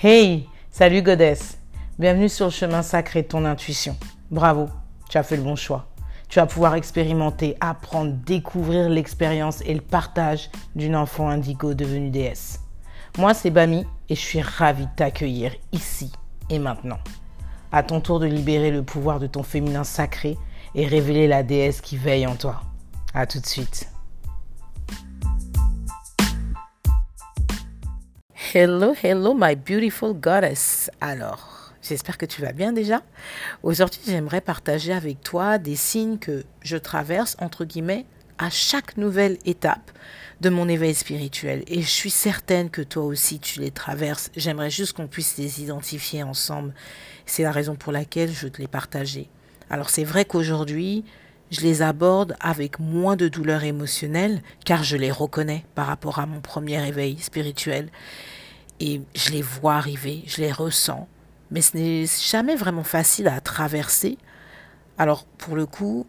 Hey, salut Goddess. Bienvenue sur le chemin sacré de ton intuition. Bravo, tu as fait le bon choix. Tu vas pouvoir expérimenter, apprendre, découvrir l'expérience et le partage d'une enfant indigo devenue déesse. Moi, c'est Bami et je suis ravie de t'accueillir ici et maintenant. À ton tour de libérer le pouvoir de ton féminin sacré et révéler la déesse qui veille en toi. À tout de suite. Hello, hello, my beautiful goddess. Alors, j'espère que tu vas bien déjà. Aujourd'hui, j'aimerais partager avec toi des signes que je traverse, entre guillemets, à chaque nouvelle étape de mon éveil spirituel. Et je suis certaine que toi aussi, tu les traverses. J'aimerais juste qu'on puisse les identifier ensemble. C'est la raison pour laquelle je te les partager. Alors, c'est vrai qu'aujourd'hui, je les aborde avec moins de douleur émotionnelle, car je les reconnais par rapport à mon premier éveil spirituel et je les vois arriver, je les ressens, mais ce n'est jamais vraiment facile à traverser. Alors pour le coup,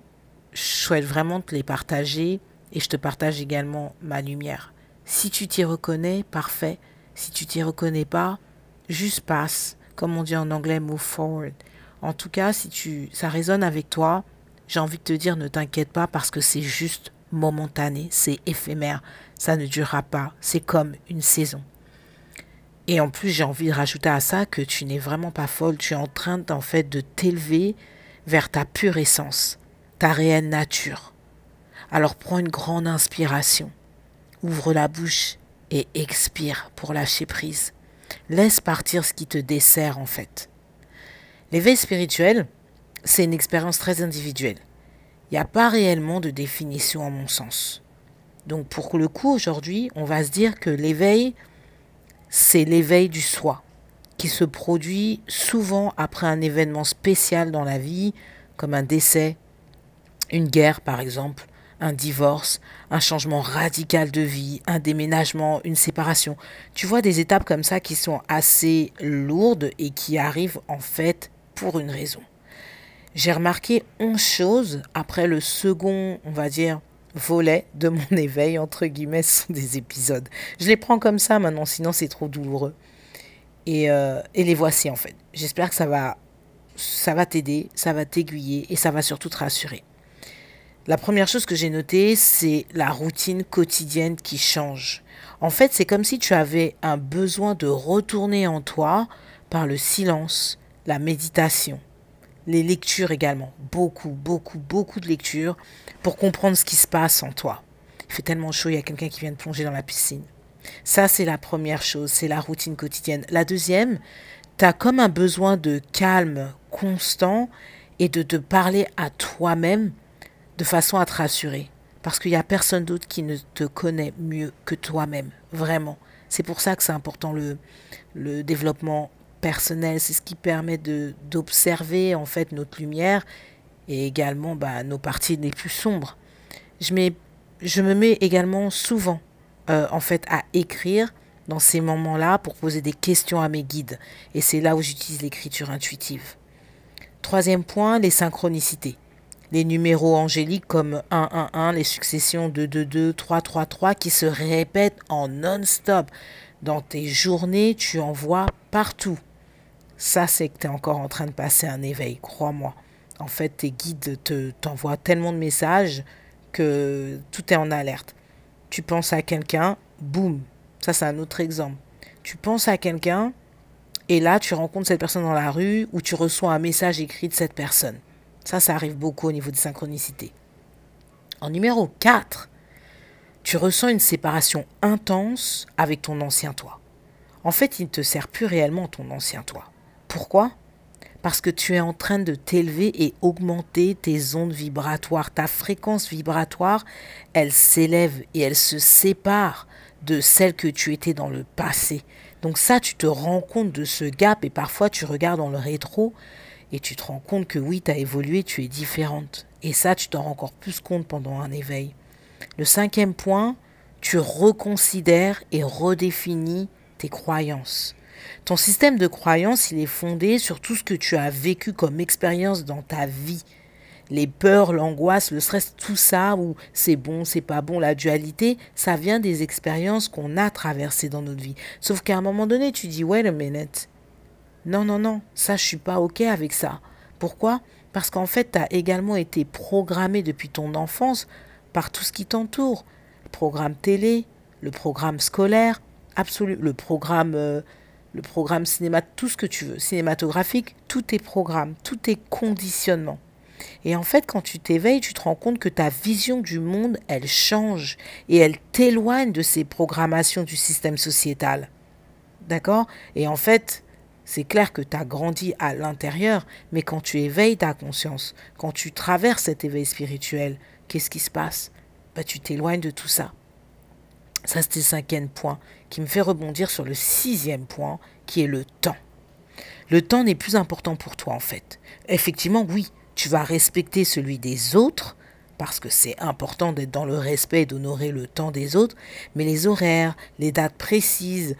je souhaite vraiment te les partager et je te partage également ma lumière. Si tu t'y reconnais, parfait. Si tu t'y reconnais pas, juste passe, comme on dit en anglais, move forward. En tout cas, si tu ça résonne avec toi, j'ai envie de te dire ne t'inquiète pas parce que c'est juste momentané, c'est éphémère, ça ne durera pas, c'est comme une saison. Et en plus, j'ai envie de rajouter à ça que tu n'es vraiment pas folle, tu es en train en fait de t'élever vers ta pure essence, ta réelle nature. Alors prends une grande inspiration, ouvre la bouche et expire pour lâcher prise. Laisse partir ce qui te dessert en fait. L'éveil spirituel, c'est une expérience très individuelle. Il n'y a pas réellement de définition à mon sens. Donc pour le coup, aujourd'hui, on va se dire que l'éveil, c'est l'éveil du soi, qui se produit souvent après un événement spécial dans la vie, comme un décès, une guerre par exemple, un divorce, un changement radical de vie, un déménagement, une séparation. Tu vois des étapes comme ça qui sont assez lourdes et qui arrivent en fait pour une raison. J'ai remarqué 11 choses après le second, on va dire, volet de mon éveil, entre guillemets, sont des épisodes. Je les prends comme ça maintenant, sinon c'est trop douloureux. Et, euh, et, les voici en fait. J'espère que ça va, ça va t'aider, ça va t'aiguiller et ça va surtout te rassurer. La première chose que j'ai notée, c'est la routine quotidienne qui change. En fait, c'est comme si tu avais un besoin de retourner en toi par le silence, la méditation, les lectures également. Beaucoup, beaucoup, beaucoup de lectures pour comprendre ce qui se passe en toi. Il fait tellement chaud, il y a quelqu'un qui vient de plonger dans la piscine. Ça, c'est la première chose, c'est la routine quotidienne. La deuxième, tu as comme un besoin de calme constant et de te parler à toi-même de façon à te rassurer. Parce qu'il n'y a personne d'autre qui ne te connaît mieux que toi-même, vraiment. C'est pour ça que c'est important le, le développement personnel, c'est ce qui permet d'observer en fait notre lumière et également bah, nos parties les plus sombres. Je, mets, je me mets également souvent euh, en fait à écrire dans ces moments-là pour poser des questions à mes guides et c'est là où j'utilise l'écriture intuitive. Troisième point, les synchronicités. Les numéros angéliques comme 111, les successions de 22, 333 qui se répètent en non-stop. Dans tes journées, tu en vois partout ça c'est que tu es encore en train de passer un éveil, crois-moi. En fait, tes guides te t'envoient tellement de messages que tout est en alerte. Tu penses à quelqu'un, boum. Ça c'est un autre exemple. Tu penses à quelqu'un et là tu rencontres cette personne dans la rue ou tu reçois un message écrit de cette personne. Ça, ça arrive beaucoup au niveau des synchronicités. En numéro 4, tu ressens une séparation intense avec ton ancien toi. En fait, il ne te sert plus réellement ton ancien toi. Pourquoi? Parce que tu es en train de t'élever et augmenter tes ondes vibratoires. Ta fréquence vibratoire, elle s'élève et elle se sépare de celle que tu étais dans le passé. Donc ça, tu te rends compte de ce gap et parfois tu regardes dans le rétro et tu te rends compte que oui, tu as évolué, tu es différente. Et ça, tu t'en rends encore plus compte pendant un éveil. Le cinquième point, tu reconsidères et redéfinis tes croyances. Ton système de croyance, il est fondé sur tout ce que tu as vécu comme expérience dans ta vie. les peurs, l'angoisse, le stress, tout ça, où c'est bon, c'est pas bon, la dualité, ça vient des expériences qu'on a traversées dans notre vie. Sauf qu'à un moment donné, tu dis, wait a minute. Non, non, non, ça, je suis pas OK avec ça. Pourquoi? Parce qu'en fait, tu as également été programmé depuis ton enfance par tout ce qui t'entoure. Le programme télé, le programme scolaire, absolu, le programme, euh, le programme cinéma, tout ce que tu veux, cinématographique, tout est programme, tout est conditionnement. Et en fait, quand tu t'éveilles, tu te rends compte que ta vision du monde, elle change et elle t'éloigne de ces programmations du système sociétal. D'accord? Et en fait, c'est clair que tu as grandi à l'intérieur, mais quand tu éveilles ta conscience, quand tu traverses cet éveil spirituel, qu'est-ce qui se passe? Bah, Tu t'éloignes de tout ça. Ça, c'était le cinquième point qui me fait rebondir sur le sixième point, qui est le temps. Le temps n'est plus important pour toi, en fait. Effectivement, oui, tu vas respecter celui des autres, parce que c'est important d'être dans le respect et d'honorer le temps des autres, mais les horaires, les dates précises,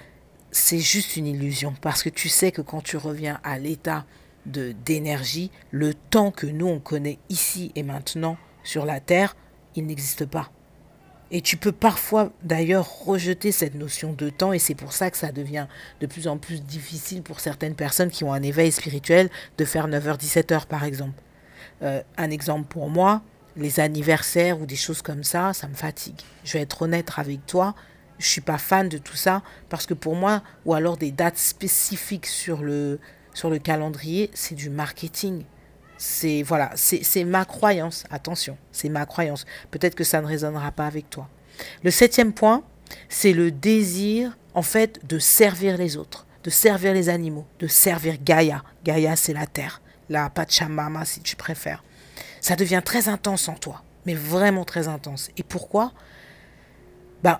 c'est juste une illusion, parce que tu sais que quand tu reviens à l'état de d'énergie, le temps que nous on connaît ici et maintenant sur la Terre, il n'existe pas. Et tu peux parfois d'ailleurs rejeter cette notion de temps et c'est pour ça que ça devient de plus en plus difficile pour certaines personnes qui ont un éveil spirituel de faire 9h-17h par exemple. Euh, un exemple pour moi, les anniversaires ou des choses comme ça, ça me fatigue. Je vais être honnête avec toi, je suis pas fan de tout ça parce que pour moi, ou alors des dates spécifiques sur le, sur le calendrier, c'est du marketing. C'est voilà, c'est ma croyance. Attention, c'est ma croyance. Peut-être que ça ne résonnera pas avec toi. Le septième point, c'est le désir, en fait, de servir les autres, de servir les animaux, de servir Gaïa. Gaïa, c'est la terre la Pachamama si tu préfères. Ça devient très intense en toi, mais vraiment très intense. Et pourquoi? Ben,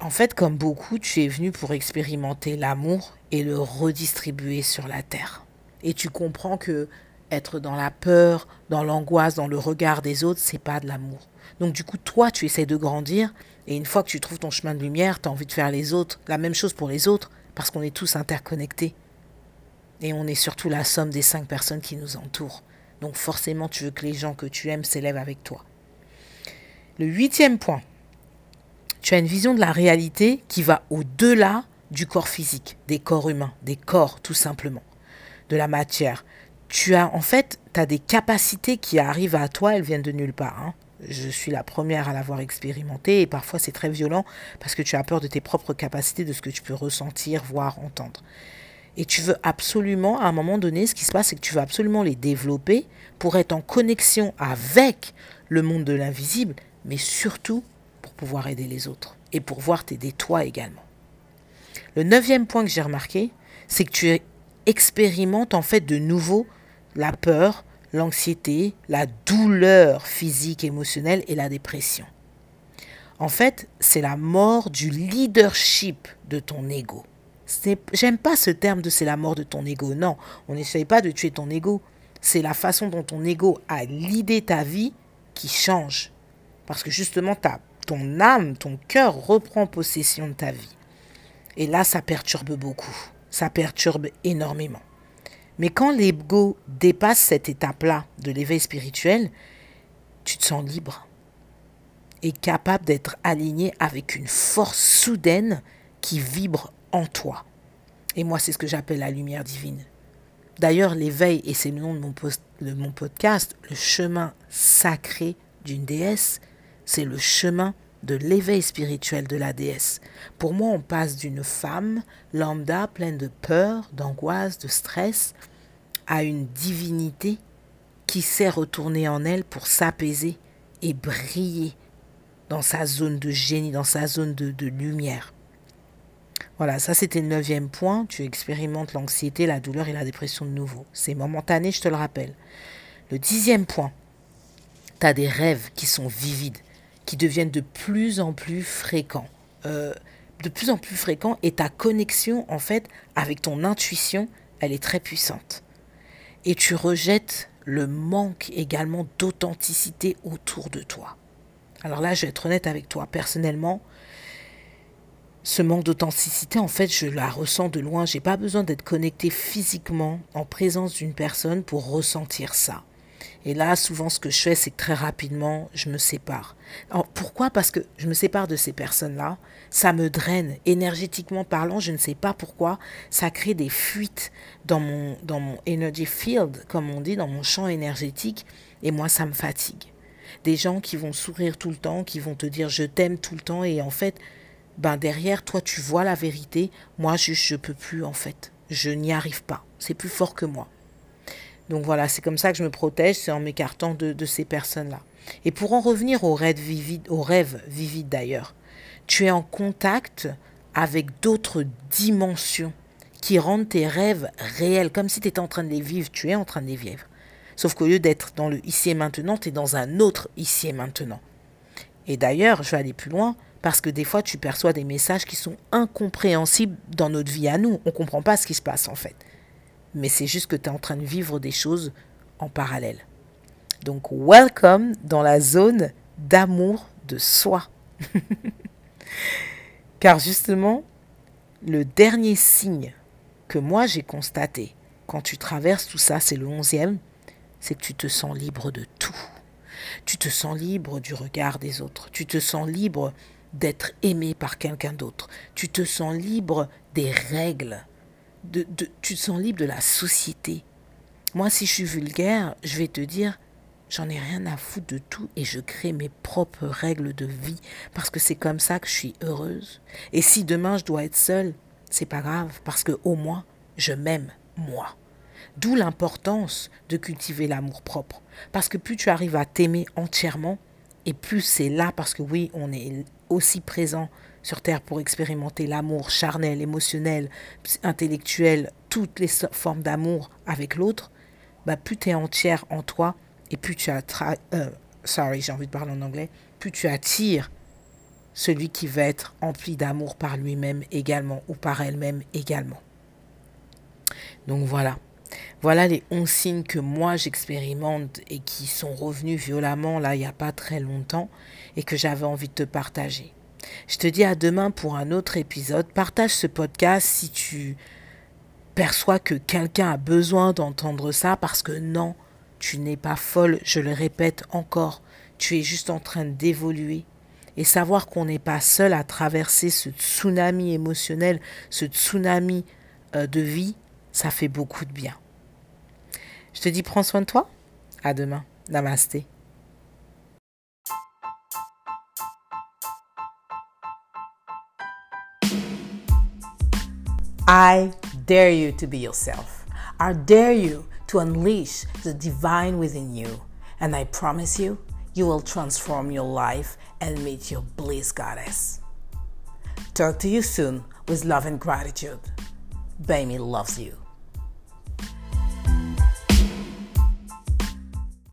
en fait, comme beaucoup, tu es venu pour expérimenter l'amour et le redistribuer sur la terre. Et tu comprends que être dans la peur, dans l'angoisse, dans le regard des autres, c'est pas de l'amour. Donc du coup, toi, tu essaies de grandir et une fois que tu trouves ton chemin de lumière, tu as envie de faire les autres, la même chose pour les autres parce qu'on est tous interconnectés. Et on est surtout la somme des cinq personnes qui nous entourent. Donc forcément, tu veux que les gens que tu aimes s'élèvent avec toi. Le huitième point, tu as une vision de la réalité qui va au-delà du corps physique, des corps humains, des corps tout simplement, de la matière. Tu as en fait, des capacités qui arrivent à toi, elles viennent de nulle part. Hein. Je suis la première à l'avoir expérimenté et parfois c'est très violent parce que tu as peur de tes propres capacités, de ce que tu peux ressentir, voir, entendre. Et tu veux absolument, à un moment donné, ce qui se passe, c'est que tu veux absolument les développer pour être en connexion avec le monde de l'invisible, mais surtout pour pouvoir aider les autres et pour voir t'aider toi également. Le neuvième point que j'ai remarqué, c'est que tu expérimentes en fait de nouveau la peur, l'anxiété, la douleur physique, émotionnelle et la dépression. En fait, c'est la mort du leadership de ton ego. J'aime pas ce terme de c'est la mort de ton ego. Non, on n'essaye pas de tuer ton ego. C'est la façon dont ton ego a l'idée ta vie qui change. Parce que justement, ta, ton âme, ton cœur reprend possession de ta vie. Et là, ça perturbe beaucoup. Ça perturbe énormément. Mais quand l'ego dépasse cette étape-là de l'éveil spirituel, tu te sens libre et capable d'être aligné avec une force soudaine qui vibre en toi. Et moi, c'est ce que j'appelle la lumière divine. D'ailleurs, l'éveil, et c'est le nom de mon, de mon podcast, le chemin sacré d'une déesse, c'est le chemin de l'éveil spirituel de la déesse. Pour moi, on passe d'une femme lambda pleine de peur, d'angoisse, de stress, à une divinité qui sait retourner en elle pour s'apaiser et briller dans sa zone de génie, dans sa zone de, lumière. Voilà, ça c'était le neuvième point. Tu expérimentes l'anxiété, la douleur et la dépression de nouveau. C'est momentané, je te le rappelle. Le dixième point, tu as des rêves qui sont vivides, qui deviennent de plus en plus fréquents. Euh, de plus en plus fréquents et ta connexion, en fait, avec ton intuition, elle est très puissante. Et tu rejettes le manque également d'authenticité autour de toi. Alors là, je vais être honnête avec toi. Personnellement, ce manque d'authenticité, en fait, je la ressens de loin. J'ai pas besoin d'être connecté physiquement en présence d'une personne pour ressentir ça. Et là, souvent, ce que je fais, c'est que très rapidement, je me sépare. Pourquoi? Parce que je me sépare de ces personnes-là. Ça me draine. Énergétiquement parlant, je ne sais pas pourquoi. Ça crée des fuites dans mon, dans mon energy field, comme on dit, dans mon champ énergétique. Et moi, ça me fatigue. Des gens qui vont sourire tout le temps, qui vont te dire je t'aime tout le temps. Et en fait, ben derrière, toi, tu vois la vérité. Moi, je peux plus, en fait. Je n'y arrive pas. C'est plus fort que moi. Donc voilà, c'est comme ça que je me protège, c'est en m'écartant de, ces personnes-là. Et pour en revenir aux rêves vivides, aux rêves vivides d'ailleurs, tu es en contact avec d'autres dimensions qui rendent tes rêves réels, comme si tu étais en train de les vivre, tu es en train de les vivre. Sauf qu'au lieu d'être dans le ici et maintenant, tu es dans un autre ici et maintenant. Et d'ailleurs, je vais aller plus loin, parce que des fois, tu perçois des messages qui sont incompréhensibles dans notre vie à nous. On ne comprend pas ce qui se passe en fait mais c'est juste que tu es en train de vivre des choses en parallèle. Donc, welcome dans la zone d'amour de soi. Car justement, le dernier signe que moi j'ai constaté quand tu traverses tout ça, c'est le onzième, c'est que tu te sens libre de tout. Tu te sens libre du regard des autres. Tu te sens libre d'être aimé par quelqu'un d'autre. Tu te sens libre des règles de, tu te sens libre de la société. Moi, si je suis vulgaire, je vais te dire, j'en ai rien à foutre de tout et je crée mes propres règles de vie parce que c'est comme ça que je suis heureuse. Et si demain je dois être seule, c'est pas grave parce que au moins je m'aime moi. D'où l'importance de cultiver l'amour propre parce que plus tu arrives à t'aimer entièrement et plus c'est là parce que oui, on est aussi présent sur Terre pour expérimenter l'amour charnel, émotionnel, intellectuel, toutes les formes d'amour avec l'autre, bah, plus tu es entière en toi et plus tu euh, sorry, j'ai envie de parler en anglais, plus tu attires celui qui va être empli d'amour par lui-même également ou par elle-même également. Donc voilà. Voilà les 11 signes que moi j'expérimente et qui sont revenus violemment là il n'y a pas très longtemps et que j'avais envie de te partager. Je te dis à demain pour un autre épisode. Partage ce podcast si tu perçois que quelqu'un a besoin d'entendre ça parce que non, tu n'es pas folle, je le répète encore, tu es juste en train d'évoluer. Et savoir qu'on n'est pas seul à traverser ce tsunami émotionnel, ce tsunami euh, de vie, ça fait beaucoup de bien. Je te dis prends soin de toi. À demain. Namasté. I dare you to be yourself. I dare you to unleash the divine within you. And I promise you, you will transform your life and meet your bliss goddess. Talk to you soon with love and gratitude. Baby loves you.